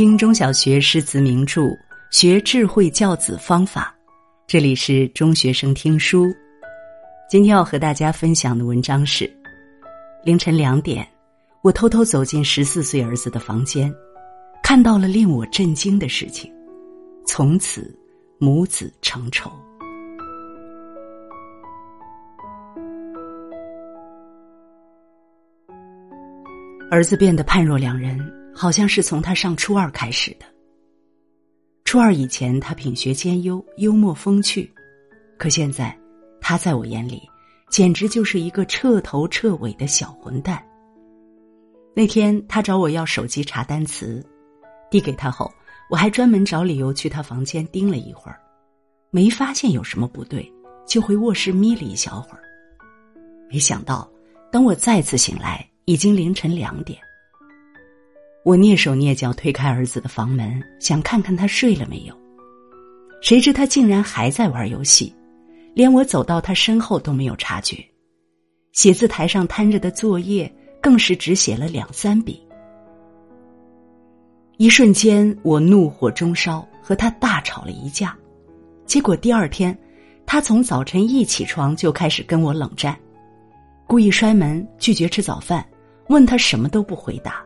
听中小学诗词名著，学智慧教子方法。这里是中学生听书。今天要和大家分享的文章是：凌晨两点，我偷偷走进十四岁儿子的房间，看到了令我震惊的事情。从此，母子成仇。儿子变得判若两人。好像是从他上初二开始的。初二以前，他品学兼优，幽默风趣，可现在，他在我眼里，简直就是一个彻头彻尾的小混蛋。那天，他找我要手机查单词，递给他后，我还专门找理由去他房间盯了一会儿，没发现有什么不对，就回卧室眯了一小会儿。没想到，等我再次醒来，已经凌晨两点。我蹑手蹑脚推开儿子的房门，想看看他睡了没有。谁知他竟然还在玩游戏，连我走到他身后都没有察觉。写字台上摊着的作业更是只写了两三笔。一瞬间，我怒火中烧，和他大吵了一架。结果第二天，他从早晨一起床就开始跟我冷战，故意摔门，拒绝吃早饭，问他什么都不回答。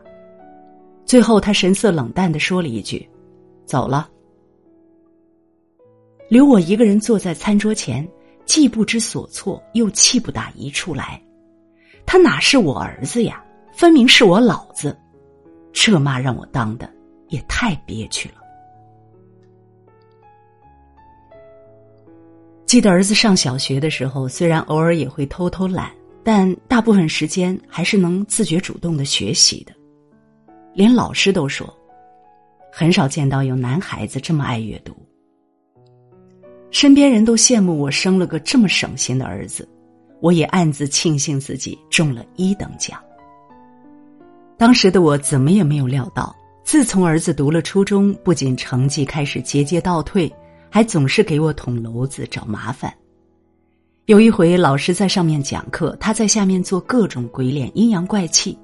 最后，他神色冷淡的说了一句：“走了。”留我一个人坐在餐桌前，既不知所措，又气不打一处来。他哪是我儿子呀？分明是我老子！这骂让我当的也太憋屈了。记得儿子上小学的时候，虽然偶尔也会偷偷懒，但大部分时间还是能自觉主动的学习的。连老师都说，很少见到有男孩子这么爱阅读。身边人都羡慕我生了个这么省心的儿子，我也暗自庆幸自己中了一等奖。当时的我怎么也没有料到，自从儿子读了初中，不仅成绩开始节节倒退，还总是给我捅娄子、找麻烦。有一回，老师在上面讲课，他在下面做各种鬼脸、阴阳怪气。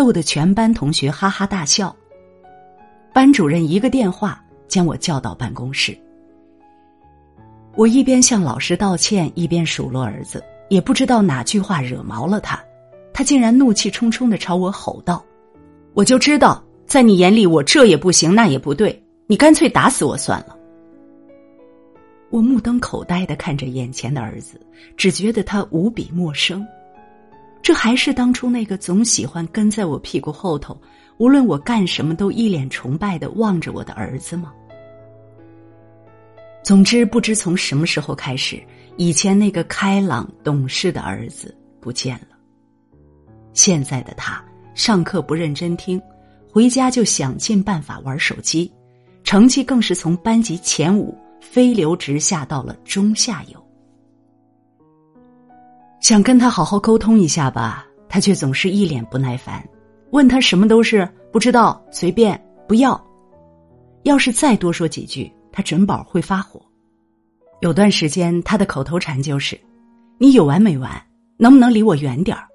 逗得全班同学哈哈大笑。班主任一个电话将我叫到办公室。我一边向老师道歉，一边数落儿子，也不知道哪句话惹毛了他，他竟然怒气冲冲的朝我吼道：“我就知道，在你眼里我这也不行那也不对，你干脆打死我算了。”我目瞪口呆的看着眼前的儿子，只觉得他无比陌生。这还是当初那个总喜欢跟在我屁股后头，无论我干什么都一脸崇拜的望着我的儿子吗？总之，不知从什么时候开始，以前那个开朗懂事的儿子不见了。现在的他，上课不认真听，回家就想尽办法玩手机，成绩更是从班级前五飞流直下到了中下游。想跟他好好沟通一下吧，他却总是一脸不耐烦，问他什么都是不知道、随便、不要。要是再多说几句，他准保会发火。有段时间，他的口头禅就是：“你有完没完？能不能离我远点儿？”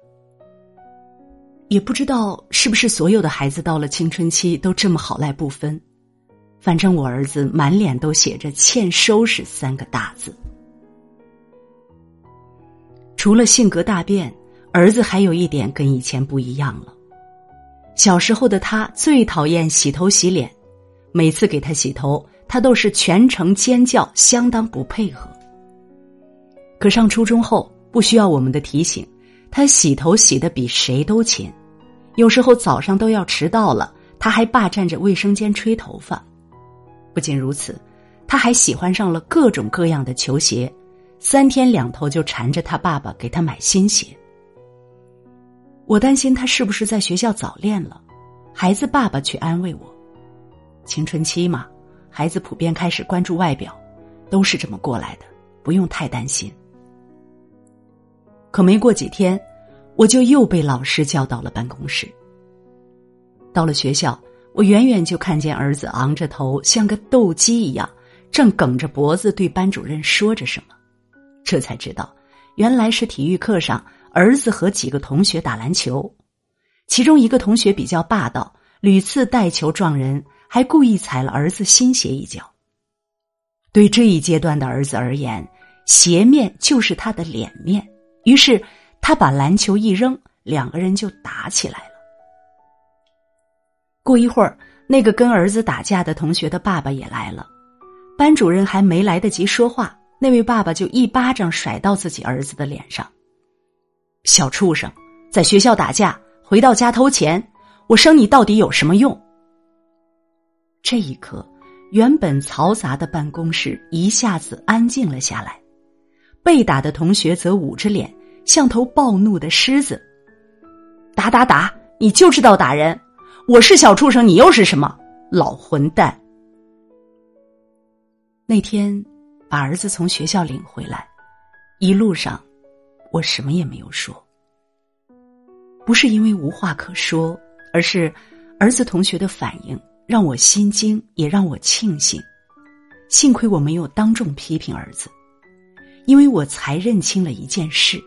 也不知道是不是所有的孩子到了青春期都这么好赖不分，反正我儿子满脸都写着“欠收拾”三个大字。除了性格大变，儿子还有一点跟以前不一样了。小时候的他最讨厌洗头洗脸，每次给他洗头，他都是全程尖叫，相当不配合。可上初中后，不需要我们的提醒，他洗头洗的比谁都勤，有时候早上都要迟到了，他还霸占着卫生间吹头发。不仅如此，他还喜欢上了各种各样的球鞋。三天两头就缠着他爸爸给他买新鞋。我担心他是不是在学校早恋了，孩子爸爸却安慰我：“青春期嘛，孩子普遍开始关注外表，都是这么过来的，不用太担心。”可没过几天，我就又被老师叫到了办公室。到了学校，我远远就看见儿子昂着头，像个斗鸡一样，正梗着脖子对班主任说着什么。这才知道，原来是体育课上，儿子和几个同学打篮球，其中一个同学比较霸道，屡次带球撞人，还故意踩了儿子新鞋一脚。对这一阶段的儿子而言，鞋面就是他的脸面。于是他把篮球一扔，两个人就打起来了。过一会儿，那个跟儿子打架的同学的爸爸也来了，班主任还没来得及说话，那位爸爸就一巴掌甩到自己儿子的脸上。小畜生，在学校打架，回到家偷钱，我生你到底有什么用？这一刻。原本嘈杂的办公室一下子安静了下来，被打的同学则捂着脸，像头暴怒的狮子。打打打！你就知道打人！我是小畜生，你又是什么？老混蛋！那天把儿子从学校领回来，一路上我什么也没有说，不是因为无话可说，而是儿子同学的反应。让我心惊，也让我庆幸。幸亏我没有当众批评儿子，因为我才认清了一件事：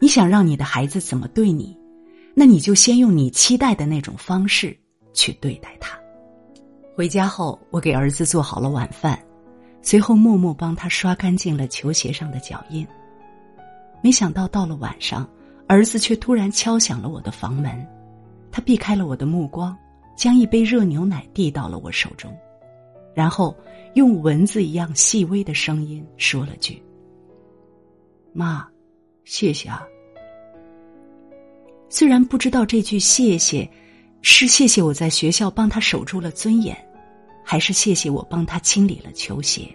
你想让你的孩子怎么对你，那你就先用你期待的那种方式去对待他。回家后，我给儿子做好了晚饭，随后默默帮他刷干净了球鞋上的脚印。没想到到了晚上，儿子却突然敲响了我的房门，他避开了我的目光。将一杯热牛奶递到了我手中，然后用蚊子一样细微的声音说了句：“妈，谢谢啊。”虽然不知道这句谢谢是谢谢我在学校帮他守住了尊严，还是谢谢我帮他清理了球鞋，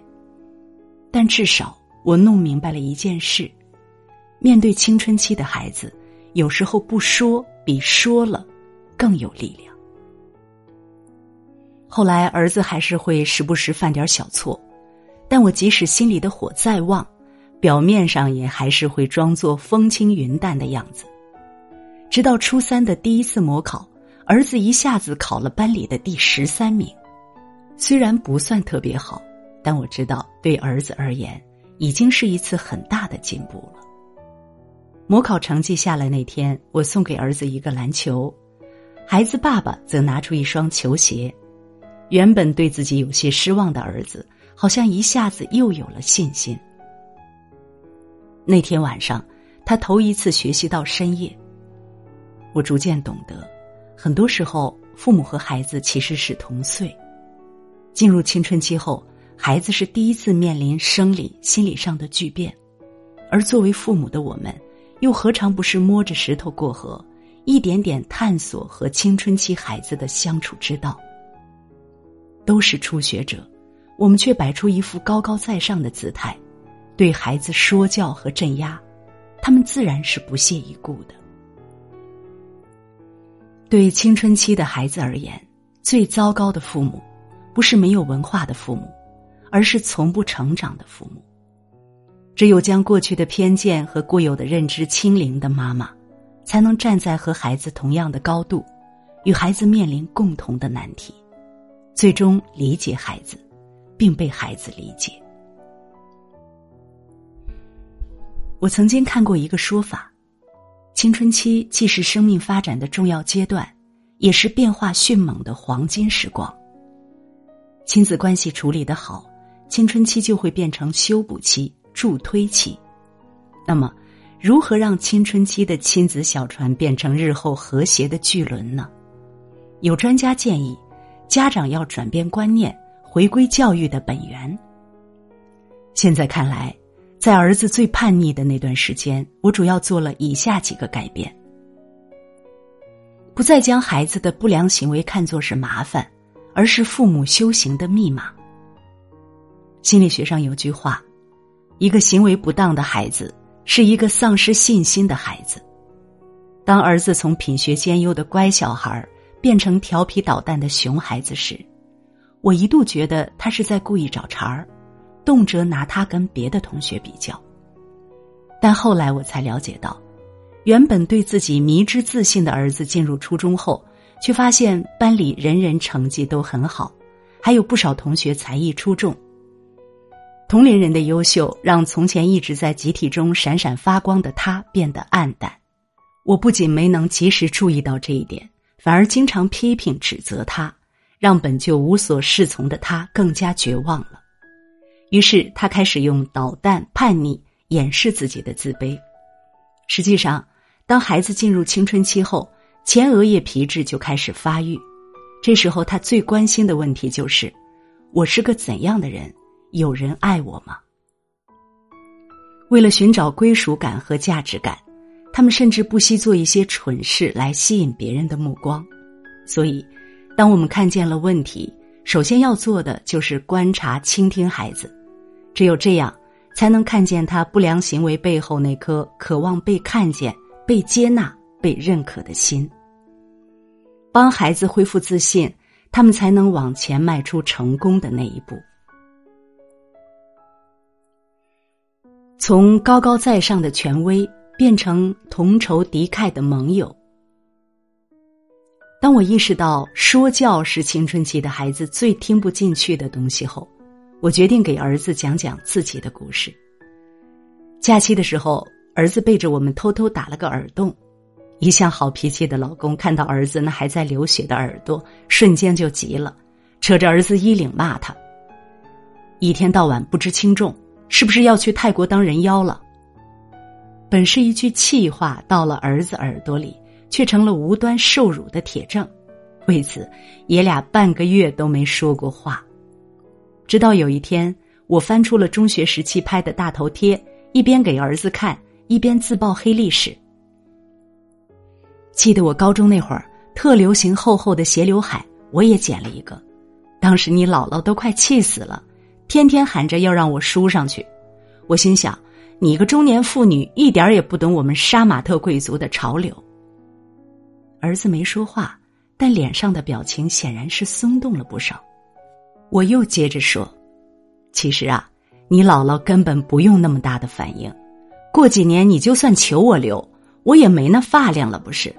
但至少我弄明白了一件事：面对青春期的孩子，有时候不说比说了更有力量。后来，儿子还是会时不时犯点小错，但我即使心里的火再旺，表面上也还是会装作风轻云淡的样子。直到初三的第一次模考，儿子一下子考了班里的第十三名，虽然不算特别好，但我知道对儿子而言，已经是一次很大的进步了。模考成绩下来那天，我送给儿子一个篮球，孩子爸爸则拿出一双球鞋。原本对自己有些失望的儿子，好像一下子又有了信心。那天晚上，他头一次学习到深夜。我逐渐懂得，很多时候父母和孩子其实是同岁。进入青春期后，孩子是第一次面临生理、心理上的巨变，而作为父母的我们，又何尝不是摸着石头过河，一点点探索和青春期孩子的相处之道。都是初学者，我们却摆出一副高高在上的姿态，对孩子说教和镇压，他们自然是不屑一顾的。对青春期的孩子而言，最糟糕的父母，不是没有文化的父母，而是从不成长的父母。只有将过去的偏见和固有的认知清零的妈妈，才能站在和孩子同样的高度，与孩子面临共同的难题。最终理解孩子，并被孩子理解。我曾经看过一个说法：青春期既是生命发展的重要阶段，也是变化迅猛的黄金时光。亲子关系处理的好，青春期就会变成修补期、助推期。那么，如何让青春期的亲子小船变成日后和谐的巨轮呢？有专家建议。家长要转变观念，回归教育的本源。现在看来，在儿子最叛逆的那段时间，我主要做了以下几个改变：不再将孩子的不良行为看作是麻烦，而是父母修行的密码。心理学上有句话：一个行为不当的孩子，是一个丧失信心的孩子。当儿子从品学兼优的乖小孩。变成调皮捣蛋的熊孩子时，我一度觉得他是在故意找茬儿，动辄拿他跟别的同学比较。但后来我才了解到，原本对自己迷之自信的儿子进入初中后，却发现班里人人成绩都很好，还有不少同学才艺出众。同龄人的优秀让从前一直在集体中闪闪发光的他变得暗淡。我不仅没能及时注意到这一点。反而经常批评指责他，让本就无所适从的他更加绝望了。于是他开始用捣蛋、叛逆掩饰自己的自卑。实际上，当孩子进入青春期后，前额叶皮质就开始发育。这时候，他最关心的问题就是：“我是个怎样的人？有人爱我吗？”为了寻找归属感和价值感，他们甚至不惜做一些蠢事来吸引别人的目光。所以，当我们看见了问题，首先要做的就是观察、倾听孩子。只有这样，才能看见他不良行为背后那颗渴望被看见、被接纳、被认可的心。帮孩子恢复自信，他们才能往前迈出成功的那一步。从高高在上的权威变成同仇敌忾的盟友。当我意识到说教是青春期的孩子最听不进去的东西后，我决定给儿子讲讲自己的故事。假期的时候，儿子背着我们偷偷打了个耳洞，一向好脾气的老公看到儿子那还在流血的耳朵，瞬间就急了，扯着儿子衣领骂他：“一天到晚不知轻重。”是不是要去泰国当人妖了？本是一句气话，到了儿子耳朵里，却成了无端受辱的铁证。为此，爷俩半个月都没说过话。直到有一天，我翻出了中学时期拍的大头贴，一边给儿子看，一边自曝黑历史。记得我高中那会儿，特流行厚厚的斜刘海，我也剪了一个，当时你姥姥都快气死了。天天喊着要让我梳上去，我心想：你一个中年妇女一点也不懂我们杀马特贵族的潮流。儿子没说话，但脸上的表情显然是松动了不少。我又接着说：“其实啊，你姥姥根本不用那么大的反应，过几年你就算求我留，我也没那发量了，不是？”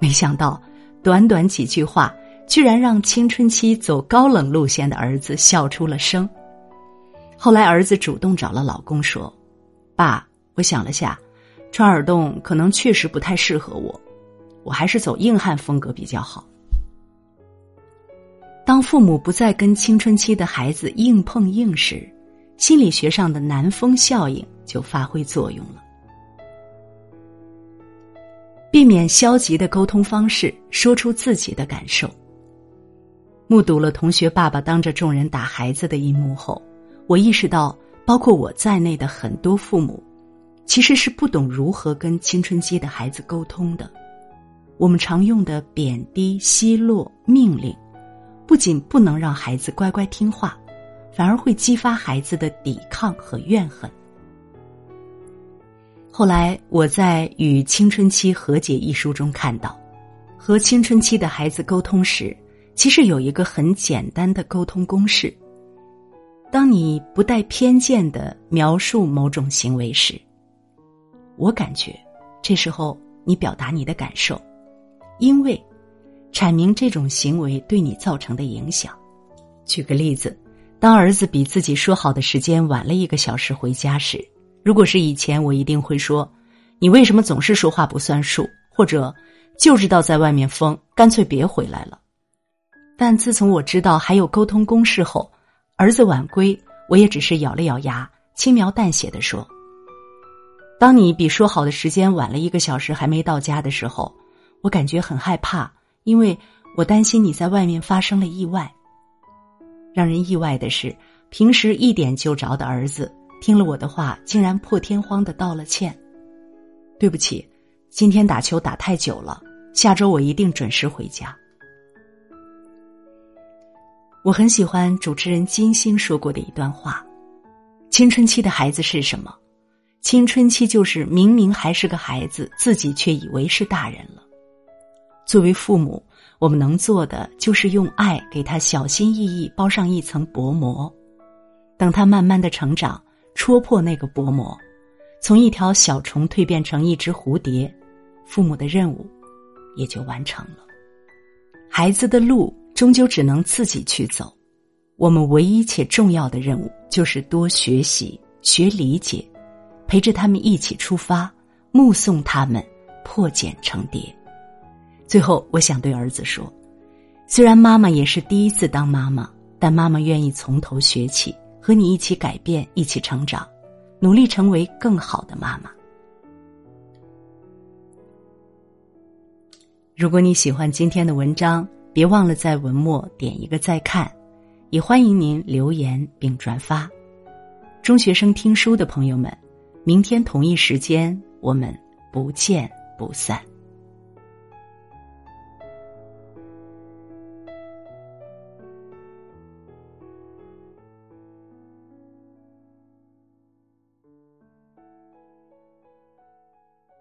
没想到，短短几句话，居然让青春期走高冷路线的儿子笑出了声。后来，儿子主动找了老公说：“爸，我想了下，穿耳洞可能确实不太适合我，我还是走硬汉风格比较好。”当父母不再跟青春期的孩子硬碰硬时，心理学上的南风效应就发挥作用了。避免消极的沟通方式，说出自己的感受。目睹了同学爸爸当着众人打孩子的一幕后。我意识到，包括我在内的很多父母，其实是不懂如何跟青春期的孩子沟通的。我们常用的贬低、奚落、命令，不仅不能让孩子乖乖听话，反而会激发孩子的抵抗和怨恨。后来，我在《与青春期和解》一书中看到，和青春期的孩子沟通时，其实有一个很简单的沟通公式。当你不带偏见的描述某种行为时，我感觉这时候你表达你的感受，因为阐明这种行为对你造成的影响。举个例子，当儿子比自己说好的时间晚了一个小时回家时，如果是以前，我一定会说：“你为什么总是说话不算数？”或者“就知道在外面疯，干脆别回来了。”但自从我知道还有沟通公式后，儿子晚归，我也只是咬了咬牙，轻描淡写的说：“当你比说好的时间晚了一个小时还没到家的时候，我感觉很害怕，因为我担心你在外面发生了意外。”让人意外的是，平时一点就着的儿子听了我的话，竟然破天荒的道了歉：“对不起，今天打球打太久了，下周我一定准时回家。”我很喜欢主持人金星说过的一段话：“青春期的孩子是什么？青春期就是明明还是个孩子，自己却以为是大人了。作为父母，我们能做的就是用爱给他小心翼翼包上一层薄膜，等他慢慢的成长，戳破那个薄膜，从一条小虫蜕变成一只蝴蝶，父母的任务也就完成了。孩子的路。”终究只能自己去走，我们唯一且重要的任务就是多学习、学理解，陪着他们一起出发，目送他们破茧成蝶。最后，我想对儿子说：虽然妈妈也是第一次当妈妈，但妈妈愿意从头学起，和你一起改变，一起成长，努力成为更好的妈妈。如果你喜欢今天的文章，别忘了在文末点一个再看，也欢迎您留言并转发。中学生听书的朋友们，明天同一时间我们不见不散。